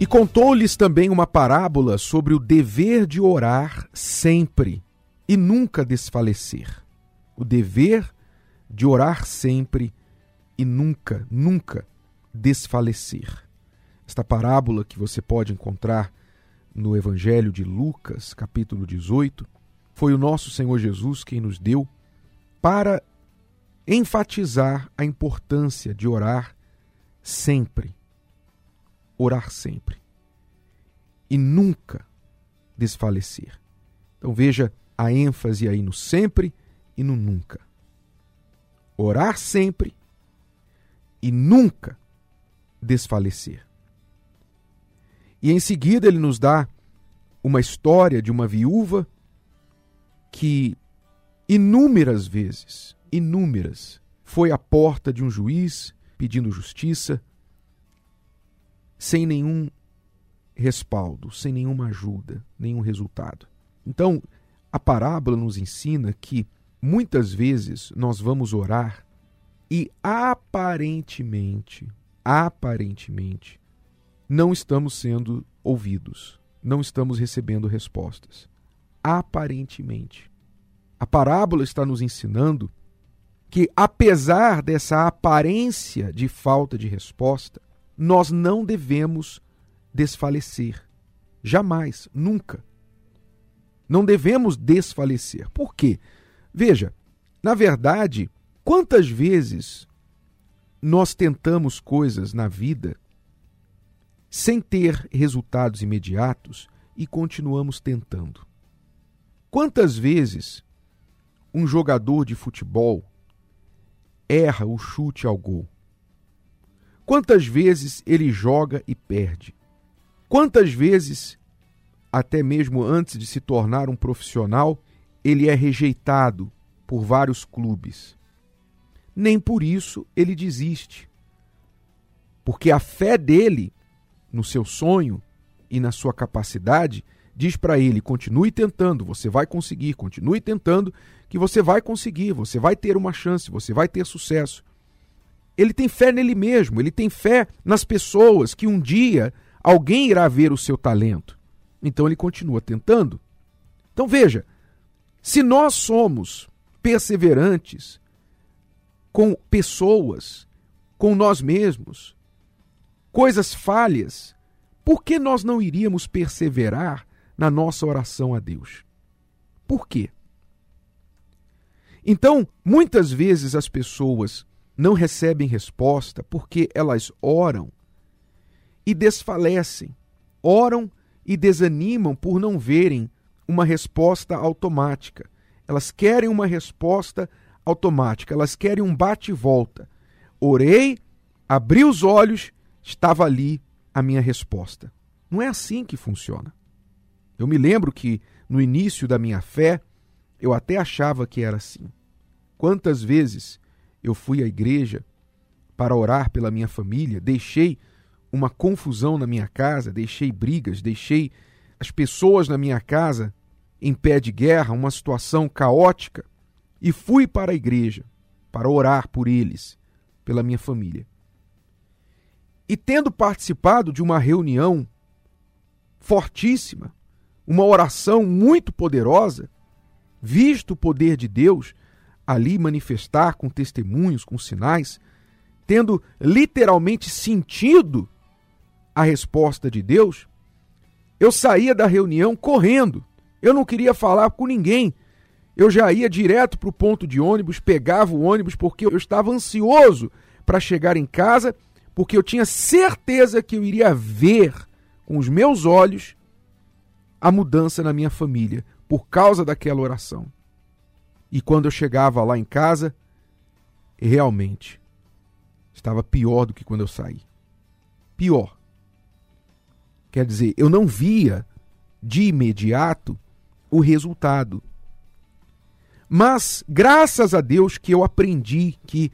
E contou-lhes também uma parábola sobre o dever de orar sempre e nunca desfalecer. O dever de orar sempre e nunca, nunca desfalecer. Esta parábola que você pode encontrar no Evangelho de Lucas, capítulo 18, foi o nosso Senhor Jesus quem nos deu para enfatizar a importância de orar sempre. Orar sempre. E nunca desfalecer. Então veja a ênfase aí no sempre e no nunca. Orar sempre e nunca desfalecer. E em seguida ele nos dá uma história de uma viúva que inúmeras vezes, inúmeras, foi à porta de um juiz pedindo justiça, sem nenhum respaldo, sem nenhuma ajuda, nenhum resultado. Então, a parábola nos ensina que muitas vezes nós vamos orar e aparentemente, aparentemente, não estamos sendo ouvidos, não estamos recebendo respostas. Aparentemente. A parábola está nos ensinando que, apesar dessa aparência de falta de resposta, nós não devemos desfalecer. Jamais, nunca. Não devemos desfalecer. Por quê? Veja, na verdade, quantas vezes nós tentamos coisas na vida sem ter resultados imediatos e continuamos tentando. Quantas vezes um jogador de futebol erra o chute ao gol? Quantas vezes ele joga e perde? Quantas vezes, até mesmo antes de se tornar um profissional, ele é rejeitado por vários clubes? Nem por isso ele desiste. Porque a fé dele no seu sonho e na sua capacidade, diz para ele: continue tentando, você vai conseguir, continue tentando, que você vai conseguir, você vai ter uma chance, você vai ter sucesso. Ele tem fé nele mesmo, ele tem fé nas pessoas que um dia alguém irá ver o seu talento. Então ele continua tentando. Então veja, se nós somos perseverantes com pessoas, com nós mesmos, coisas falhas, por que nós não iríamos perseverar na nossa oração a Deus? Por quê? Então, muitas vezes as pessoas não recebem resposta porque elas oram e desfalecem, oram e desanimam por não verem uma resposta automática. Elas querem uma resposta automática, elas querem um bate-volta. Orei, abri os olhos estava ali a minha resposta. Não é assim que funciona. Eu me lembro que no início da minha fé, eu até achava que era assim. Quantas vezes eu fui à igreja para orar pela minha família, deixei uma confusão na minha casa, deixei brigas, deixei as pessoas na minha casa em pé de guerra, uma situação caótica, e fui para a igreja para orar por eles, pela minha família. E tendo participado de uma reunião fortíssima, uma oração muito poderosa, visto o poder de Deus ali manifestar com testemunhos, com sinais, tendo literalmente sentido a resposta de Deus, eu saía da reunião correndo. Eu não queria falar com ninguém. Eu já ia direto para o ponto de ônibus, pegava o ônibus porque eu estava ansioso para chegar em casa porque eu tinha certeza que eu iria ver com os meus olhos a mudança na minha família por causa daquela oração. E quando eu chegava lá em casa, realmente estava pior do que quando eu saí. Pior. Quer dizer, eu não via de imediato o resultado. Mas graças a Deus que eu aprendi que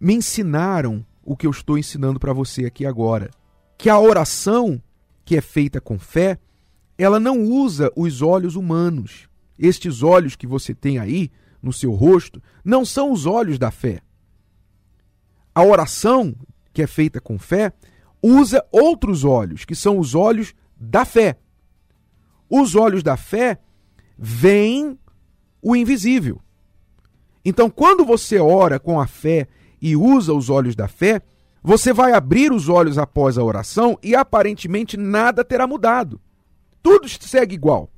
me ensinaram o que eu estou ensinando para você aqui agora. Que a oração que é feita com fé, ela não usa os olhos humanos. Estes olhos que você tem aí no seu rosto não são os olhos da fé. A oração que é feita com fé usa outros olhos, que são os olhos da fé. Os olhos da fé veem o invisível. Então, quando você ora com a fé e usa os olhos da fé, você vai abrir os olhos após a oração e aparentemente nada terá mudado. Tudo segue igual.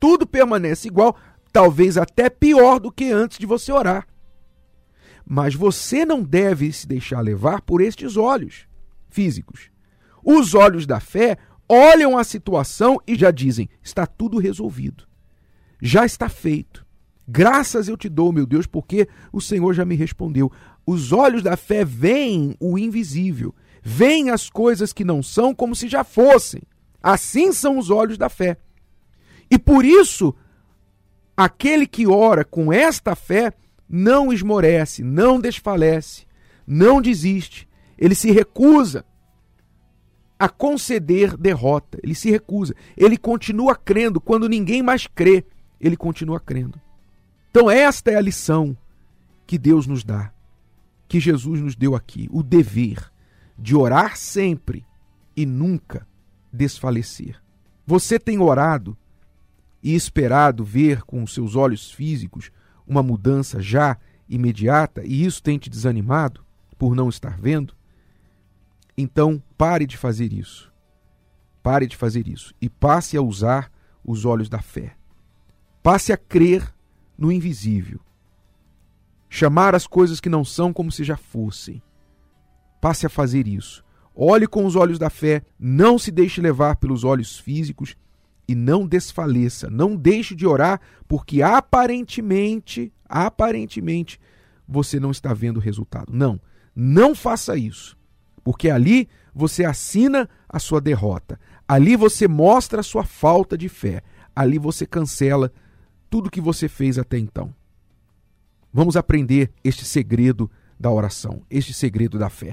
Tudo permanece igual, talvez até pior do que antes de você orar. Mas você não deve se deixar levar por estes olhos físicos. Os olhos da fé olham a situação e já dizem: está tudo resolvido. Já está feito. Graças eu te dou, meu Deus, porque o Senhor já me respondeu. Os olhos da fé veem o invisível, veem as coisas que não são como se já fossem. Assim são os olhos da fé. E por isso, aquele que ora com esta fé não esmorece, não desfalece, não desiste. Ele se recusa a conceder derrota. Ele se recusa. Ele continua crendo quando ninguém mais crê. Ele continua crendo. Então, esta é a lição que Deus nos dá, que Jesus nos deu aqui: o dever de orar sempre e nunca desfalecer. Você tem orado e esperado ver com os seus olhos físicos uma mudança já imediata e isso tem te desanimado por não estar vendo, então pare de fazer isso. Pare de fazer isso e passe a usar os olhos da fé. Passe a crer no invisível. Chamar as coisas que não são como se já fossem. Passe a fazer isso. Olhe com os olhos da fé, não se deixe levar pelos olhos físicos e não desfaleça, não deixe de orar, porque aparentemente, aparentemente, você não está vendo o resultado. Não, não faça isso, porque ali você assina a sua derrota, ali você mostra a sua falta de fé, ali você cancela tudo que você fez até então. Vamos aprender este segredo da oração, este segredo da fé.